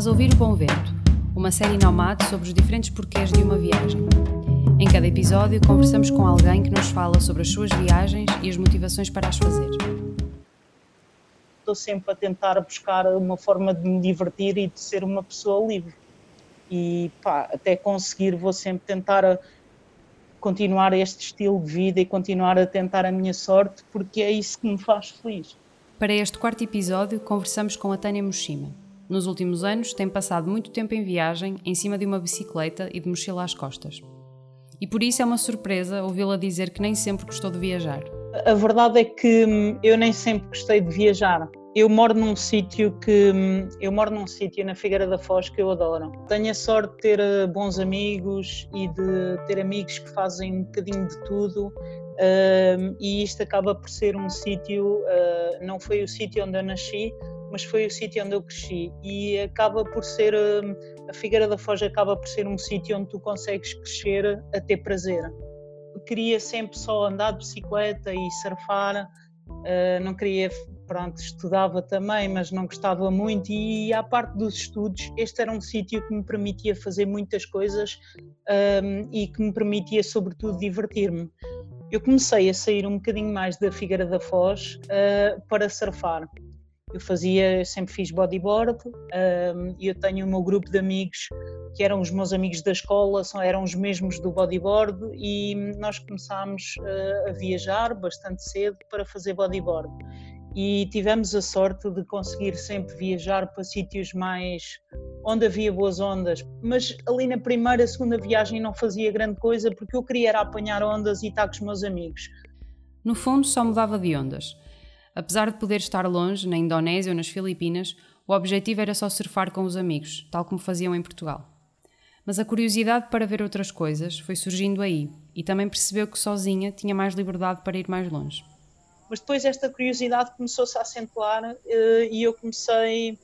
Estás a ouvir o Bom Vento, uma série nomade sobre os diferentes porquês de uma viagem. Em cada episódio, conversamos com alguém que nos fala sobre as suas viagens e as motivações para as fazer. Estou sempre a tentar buscar uma forma de me divertir e de ser uma pessoa livre. E pá, até conseguir, vou sempre tentar continuar este estilo de vida e continuar a tentar a minha sorte, porque é isso que me faz feliz. Para este quarto episódio, conversamos com a Tânia Moshima. Nos últimos anos, tem passado muito tempo em viagem, em cima de uma bicicleta e de mochila às costas. E por isso é uma surpresa ouvi-la dizer que nem sempre gostou de viajar. A verdade é que hum, eu nem sempre gostei de viajar. Eu moro num sítio que hum, eu moro num sítio na Figueira da Foz que eu adoro. Tenho a sorte de ter eh, bons amigos e de ter amigos que fazem um bocadinho de tudo Uh, e isto acaba por ser um sítio, uh, não foi o sítio onde eu nasci, mas foi o sítio onde eu cresci e acaba por ser, uh, a Figueira da Foz acaba por ser um sítio onde tu consegues crescer a ter prazer. queria sempre só andar de bicicleta e surfar, ah, não queria, pronto, estudava também, mas não gostava muito e à parte dos estudos, este era um sítio que me permitia fazer muitas coisas e que me permitia sobretudo divertir-me eu comecei a sair um bocadinho mais da Figueira da Foz uh, para surfar. Eu fazia, sempre fiz bodyboard e eu tenho o meu grupo de amigos que eram os meus amigos da escola, são, eram os mesmos do bodyboard e nós começámos uh, a viajar bastante cedo para fazer bodyboard. E tivemos a sorte de conseguir sempre viajar para sítios mais onde havia boas ondas, mas ali na primeira, segunda viagem não fazia grande coisa porque eu queria era apanhar ondas e estar com os meus amigos. No fundo, só mudava de ondas. Apesar de poder estar longe, na Indonésia ou nas Filipinas, o objetivo era só surfar com os amigos, tal como faziam em Portugal. Mas a curiosidade para ver outras coisas foi surgindo aí e também percebeu que sozinha tinha mais liberdade para ir mais longe. Mas depois esta curiosidade começou-se a acentuar eh, e eu comecei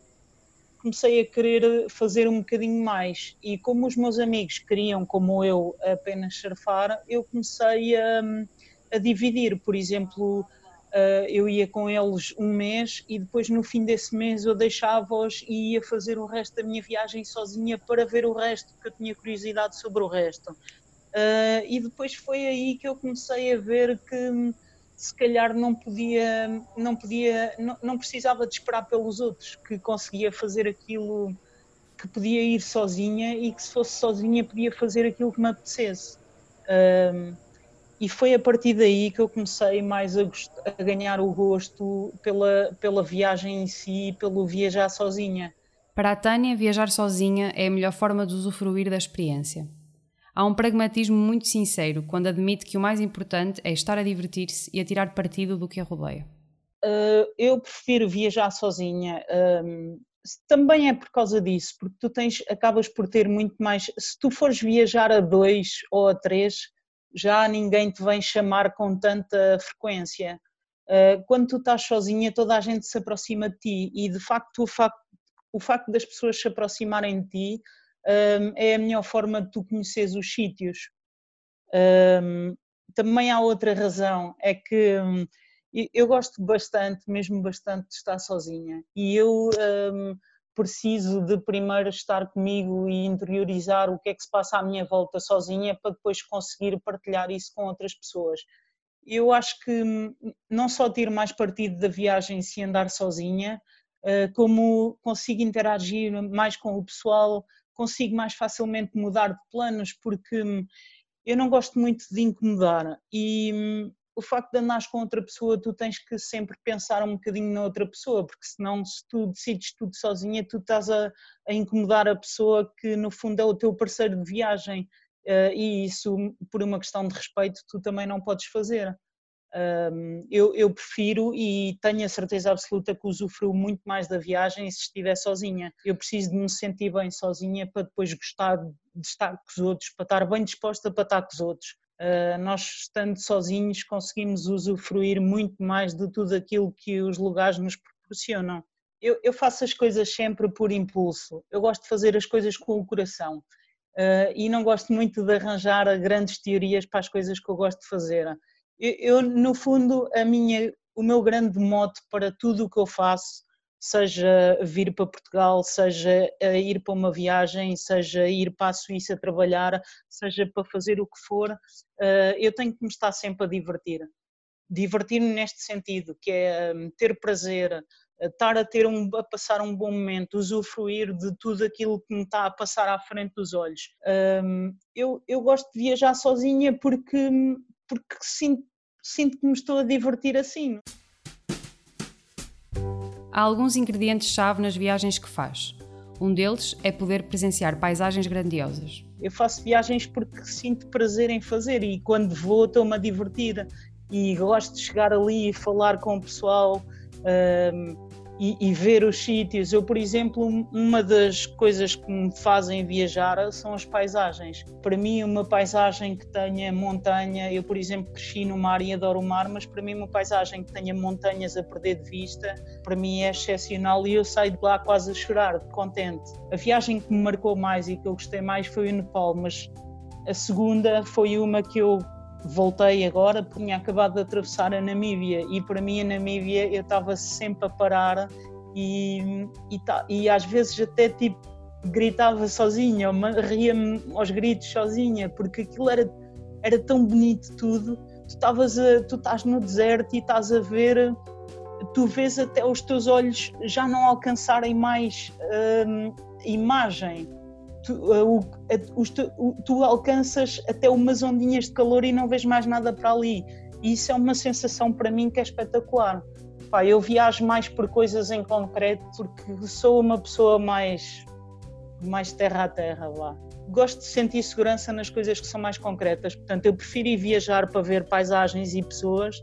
comecei a querer fazer um bocadinho mais. E como os meus amigos queriam, como eu, apenas surfar, eu comecei a, a dividir. Por exemplo, eu ia com eles um mês e depois no fim desse mês eu deixava-os e ia fazer o resto da minha viagem sozinha para ver o resto, porque eu tinha curiosidade sobre o resto. Uh, e depois foi aí que eu comecei a ver que se calhar não podia, não podia, não, não, precisava de esperar pelos outros, que conseguia fazer aquilo que podia ir sozinha e que se fosse sozinha podia fazer aquilo que me apetecesse. Um, e foi a partir daí que eu comecei mais a, a, ganhar o gosto pela, pela viagem em si, pelo viajar sozinha. Para a Tânia, viajar sozinha é a melhor forma de usufruir da experiência. Há um pragmatismo muito sincero quando admite que o mais importante é estar a divertir-se e a tirar partido do que a rodeia. Uh, eu prefiro viajar sozinha. Um, também é por causa disso, porque tu tens, acabas por ter muito mais. Se tu fores viajar a dois ou a três, já ninguém te vem chamar com tanta frequência. Uh, quando tu estás sozinha, toda a gente se aproxima de ti e de facto o facto, o facto das pessoas se aproximarem de ti um, é a melhor forma de tu conheceres os sítios. Um, também há outra razão, é que um, eu gosto bastante, mesmo bastante, de estar sozinha e eu preciso de primeiro estar comigo e interiorizar o que é que se passa à minha volta sozinha para depois conseguir partilhar isso com outras pessoas. Eu acho que não só tiro mais partido da viagem se andar sozinha, ah, como consigo interagir mais com o pessoal, consigo mais facilmente mudar de planos porque hum, eu não gosto muito de incomodar e hum, o facto de andares com outra pessoa, tu tens que sempre pensar um bocadinho na outra pessoa, porque senão se tu decides tudo sozinha, tu estás a, a incomodar a pessoa que no fundo é o teu parceiro de viagem uh, e isso por uma questão de respeito tu também não podes fazer. Um, eu, eu, prefiro e tenho a certeza absoluta que usufruo muito mais da viagem se estiver sozinha. Eu preciso de me sentir bem sozinha para depois gostar de estar com os outros, para estar bem disposta para estar com os outros. Uh, nós, estando sozinhos, conseguimos usufruir muito mais de tudo aquilo que os lugares nos proporcionam. Eu, eu faço as coisas sempre por impulso, eu gosto de fazer as coisas com o coração. Uh, e não gosto muito de arranjar grandes teorias para as coisas que eu gosto de fazer eu, no fundo, a minha, o meu grande mote para tudo o que eu faço seja vir para Portugal, seja ir para uma viagem, seja ir para a Suíça trabalhar, seja para fazer o que for, eh, eu tenho que me estar sempre a divertir. Divertir-me neste sentido, que é hum, ter prazer, estar a ter um, a passar um bom momento, usufruir de tudo aquilo que me está a passar à frente dos olhos. Um, eu, eu gosto de viajar sozinha porque, porque sinto, sinto que me estou a divertir assim. Há alguns ingredientes-chave nas viagens que faz. Um deles é poder presenciar paisagens grandiosas. Eu faço viagens porque sinto prazer em fazer e quando vou estou-me a divertir e gosto de chegar ali e falar com o pessoal. Um, e, e, ver os sítios. Eu, por exemplo, uma das coisas que me fazem viajar são as paisagens. Para mim, uma paisagem que tenha montanha, eu, por exemplo, cresci no mar e adoro o mar, mas para mim, uma paisagem que tenha montanhas a perder de vista, para mim é excepcional e eu saio de lá quase a chorar, contente. A viagem que me marcou mais e que eu gostei mais foi o Nepal, mas a segunda foi uma que eu voltei agora porque tinha acabado de atravessar a Namíbia e para mim a Namíbia eu estava sempre a parar e, e, tá, e às vezes até tipo gritava sozinha, ria-me aos gritos sozinha, porque aquilo era, era tão bonito tudo. Tu, estavas a, tu estás no deserto e estás a ver, tu vês até os teus olhos já não alcançarem mais hum, imagem tu, uh, uh, tu, tu, alcanças até umas ondinhas de calor e não vês mais nada para ali. E isso é uma sensação para mim que é espetacular. Pá, eu viajo mais por coisas em concreto porque sou uma pessoa mais, mais terra a terra lá. Gosto de sentir segurança nas coisas que são mais concretas, portanto, eu prefiro ir viajar para ver paisagens e pessoas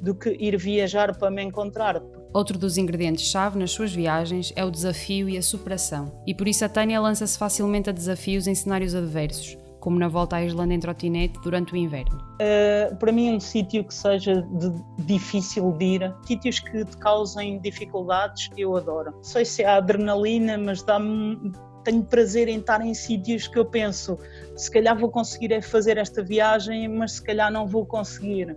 do que ir viajar para me encontrar, Outro dos ingredientes-chave nas suas viagens é o desafio e a superação, e por isso a Tânia lança-se facilmente a desafios em cenários adversos, como na volta à Islândia em trotinete durante o inverno? Uh, para mim, um sítio que seja de, difícil de ir, sítios que te causem dificuldades, eu adoro. Não sei se é a adrenalina, mas dá-me. Tenho prazer em estar em sítios que eu penso, se calhar vou conseguir é fazer esta viagem, mas se calhar não vou conseguir.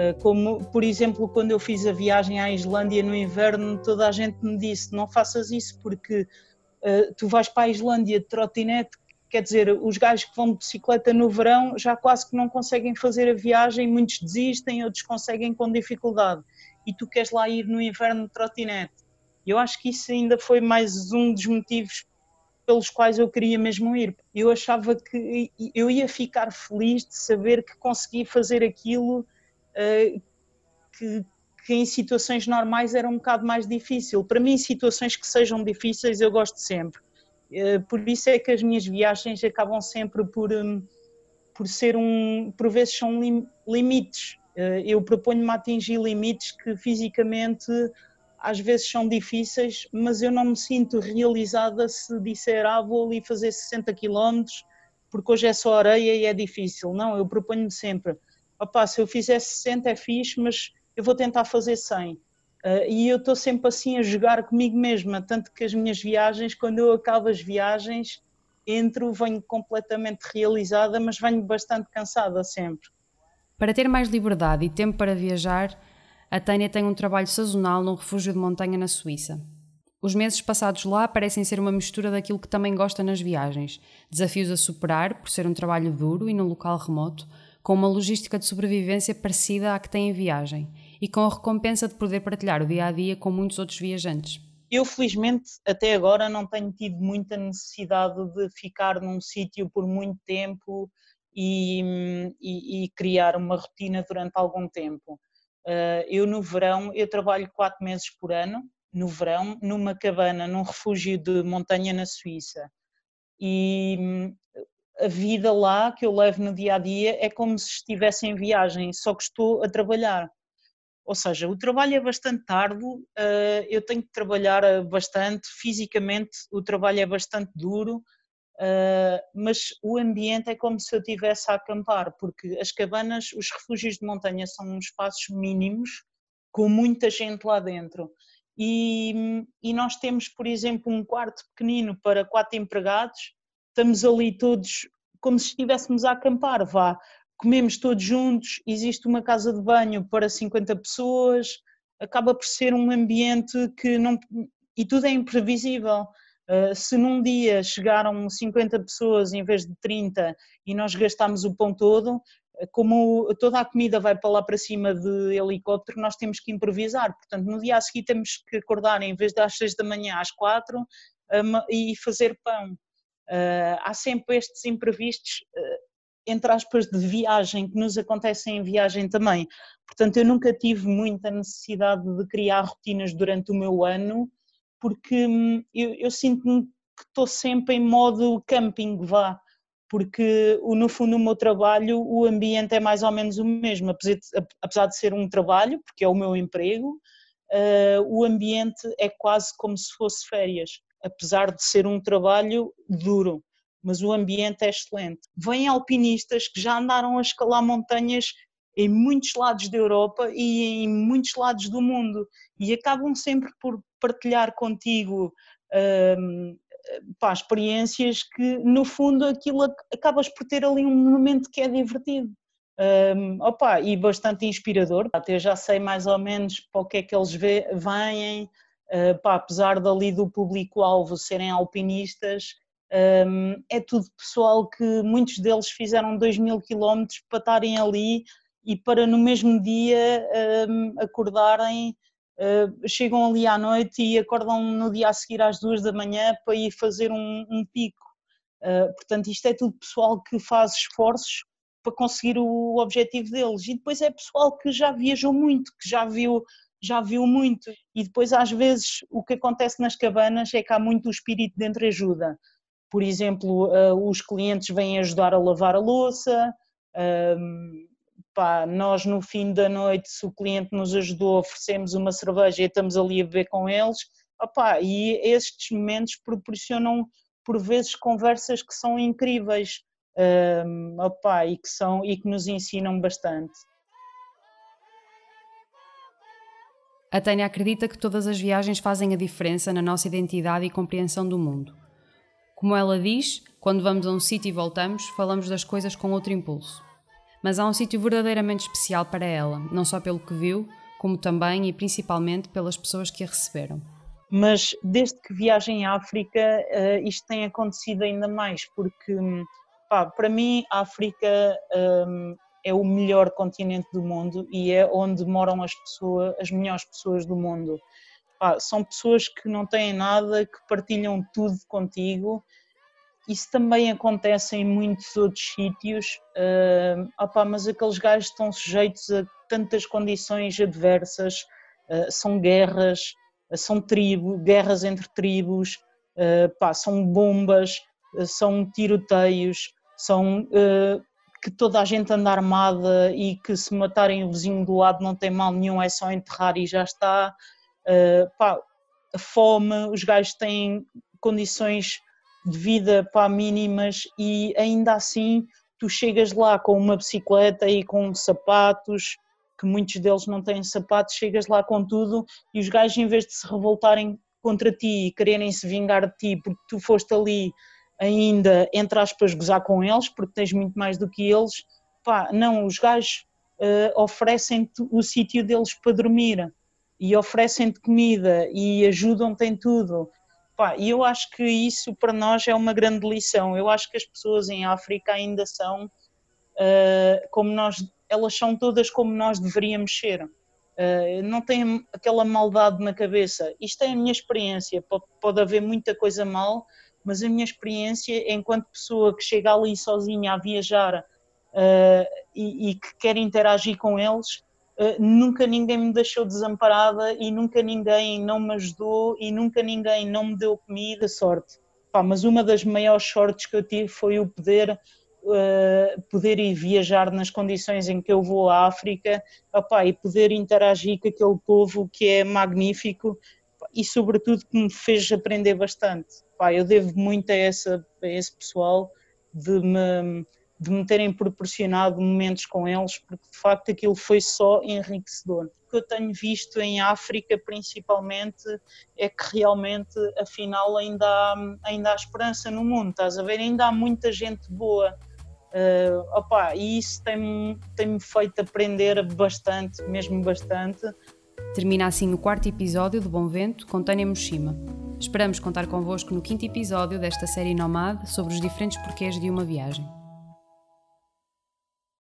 Eh, como, por exemplo, quando eu fiz a viagem à Islândia no inverno, toda a gente me disse: não faças isso porque uh, tu vais para a Islândia de trotinete, quer dizer, os gajos que vão de bicicleta no verão já quase que não conseguem fazer a viagem, muitos desistem, outros conseguem com dificuldade. E tu queres lá ir no inverno de trotinete. Eu acho que isso ainda foi mais um dos motivos pelos quais eu queria mesmo ir. Eu achava que eu ia ficar feliz de saber que consegui fazer aquilo que, que, em situações normais era um bocado mais difícil. Para mim, situações que sejam difíceis, eu gosto sempre. Eh, por isso é que as minhas viagens acabam sempre por, hum, por ser um. por vezes são lim, limites. Eh, eu proponho-me atingir limites que fisicamente às vezes são difíceis, mas eu não me sinto realizada se disser, ah, vou ali fazer 60 km porque hoje é só areia e é difícil. Não, eu proponho-me sempre, opá, se eu fizer 60 é fixe, mas eu vou tentar fazer 100. Uh, ah, e eu estou sempre assim a jogar comigo mesma, tanto que as minhas viagens, quando eu acabo as viagens, entro, venho completamente realizada, mas venho bastante cansada sempre. Para ter mais liberdade e tempo para viajar, a Tânia tem um trabalho sazonal num refúgio de montanha na Suíça. Os meses passados lá parecem ser uma mistura daquilo que também gosta nas viagens: desafios a superar, por ser um trabalho duro e num local remoto, com uma logística de sobrevivência parecida à que tem em viagem e com a recompensa de poder partilhar o dia a dia com muitos outros viajantes. Eu, felizmente, até agora não tenho tido muita necessidade de ficar num sítio por muito tempo e, e, e, criar uma rotina durante algum tempo. Uh, eu, no verão, eu trabalho quatro meses por ano, no verão, numa cabana, num refúgio de montanha na Suíça. E a vida lá que eu levo no dia a dia é como se estivesse em viagem, só que estou a trabalhar. Ou seja, o trabalho é bastante árduo, eh, eu tenho que trabalhar eh, bastante, fisicamente o trabalho é bastante duro, eh, mas o ambiente é como se eu estivesse a acampar, porque as cabanas, os refúgios de montanha são espaços mínimos, com muita gente lá dentro. E, e nós temos, por exemplo, um quarto pequenino para quatro empregados, estamos ali todos como se estivéssemos a acampar, vá, comemos todos juntos, existe uma casa de banho para 50 pessoas, acaba por ser um ambiente que não. e tudo é imprevisível. Uh, se num dia chegaram 50 pessoas em vez de 30 e nós gastámos o pão todo, como toda a comida vai para lá para cima de helicóptero, nós temos que improvisar. Portanto, no dia a seguir temos que acordar em vez das 6 da manhã às 4 um, e fazer pão. Uh, há sempre estes imprevistos, uh, entre aspas, de viagem, que nos acontecem em viagem também. Portanto, eu nunca tive muita necessidade de criar rotinas durante o meu ano, porque hum, eu, eu sinto-me que estou sempre em modo camping, vá porque no fundo o meu trabalho, o ambiente é mais ou menos o mesmo, apesar de ser um trabalho, porque é o meu emprego, uh, o ambiente é quase como se fosse férias, apesar de ser um trabalho duro, mas o ambiente é excelente. Vêm alpinistas que já andaram a escalar montanhas em muitos lados da Europa e em muitos lados do mundo e acabam sempre por partilhar contigo uh, pá, experiências que, no fundo, aquilo acabas por ter ali um momento que é divertido. Um, opa, e bastante inspirador, até já sei mais ou menos para o que é que eles vêm, pá, apesar dali do público-alvo serem alpinistas, um, é tudo pessoal que muitos deles fizeram 2 mil quilómetros para estarem ali e para no mesmo dia um, acordarem uh, chegam ali à noite e acordam no dia a seguir às duas da manhã para ir fazer um, um pico. Uh, portanto, isto é tudo pessoal que faz esforços para conseguir o objetivo deles. E depois é pessoal que já viajou muito, que já viu, já viu muito. E depois, às vezes, o que acontece nas cabanas é que há muito o espírito de entreajuda. Por exemplo, uh, os clientes vêm ajudar a lavar a louça, pá, nós no fim da noite, se o cliente nos ajudou, oferecemos uma cerveja e estamos ali a beber com eles, e estes momentos proporcionam por vezes conversas que são incríveis um, opá, e, que são, e que nos ensinam bastante. A Tânia acredita que todas as viagens fazem a diferença na nossa identidade e compreensão do mundo. Como ela diz, quando vamos a um sítio e voltamos, falamos das coisas com outro impulso mas há um sítio verdadeiramente especial para ela, não só pelo que viu, como também e principalmente pelas pessoas que a receberam. Mas desde que viagem à África, uh, isto tem acontecido ainda mais, porque pá, para mim a África um, é o melhor continente do mundo e é onde moram as pessoas, as melhores pessoas do mundo. Pá, são pessoas que não têm nada, que partilham tudo contigo. Isso também acontece em muitos outros sítios, uh, opa, mas aqueles gajos estão sujeitos a tantas condições adversas, uh, são guerras, uh, são tribo, guerras entre tribos, uh, pá, são bombas, são tiroteios, são que toda a gente anda armada e que se matarem o vizinho do lado não tem mal nenhum, é só enterrar e já está. Pá, a fome, os gajos têm condições de vida para mínimas e ainda assim tu chegas lá com uma bicicleta e com sapatos, que muitos deles não têm sapatos, chegas lá com tudo e os gajos em vez de se revoltarem contra ti e quererem se vingar de ti porque tu foste ali ainda, entre aspas, gozar com eles, porque tens muito mais do que eles, pá, não, os gajos uh, oferecem-te o sítio deles para dormir e oferecem-te comida e ajudam-te em tudo e eu acho que isso para nós é uma grande lição. Eu acho que as pessoas em África ainda são uh, como nós, elas são todas como nós deveríamos ser. Uh, não têm aquela maldade na cabeça. Isto é a minha experiência. Pode haver muita coisa mal, mas a minha experiência enquanto pessoa que chega ali sozinha a viajar uh, e, e que quer interagir com eles, eh, nunca ninguém me deixou desamparada e nunca ninguém não me ajudou e nunca ninguém não me deu comida, sorte. Pá, mas uma das maiores sortes que eu tive foi o poder uh, poder ir viajar nas condições em que eu vou à África opá, e poder interagir com aquele povo que é magnífico e sobretudo que me fez aprender bastante. Pá, eu devo muito a, essa, a esse pessoal de me de me terem proporcionado momentos com eles, porque de facto aquilo foi só enriquecedor. O que eu tenho visto em África, principalmente, é que realmente, afinal, ainda há, ainda há esperança no mundo, estás a ver? Ainda há muita gente boa. Uh, opa, e isso tem-me tem feito aprender bastante, mesmo bastante, Termina assim o quarto episódio do Bom Vento com Tânia Moshima. Esperamos contar convosco no quinto episódio desta série Nomad sobre os diferentes porquês de uma viagem.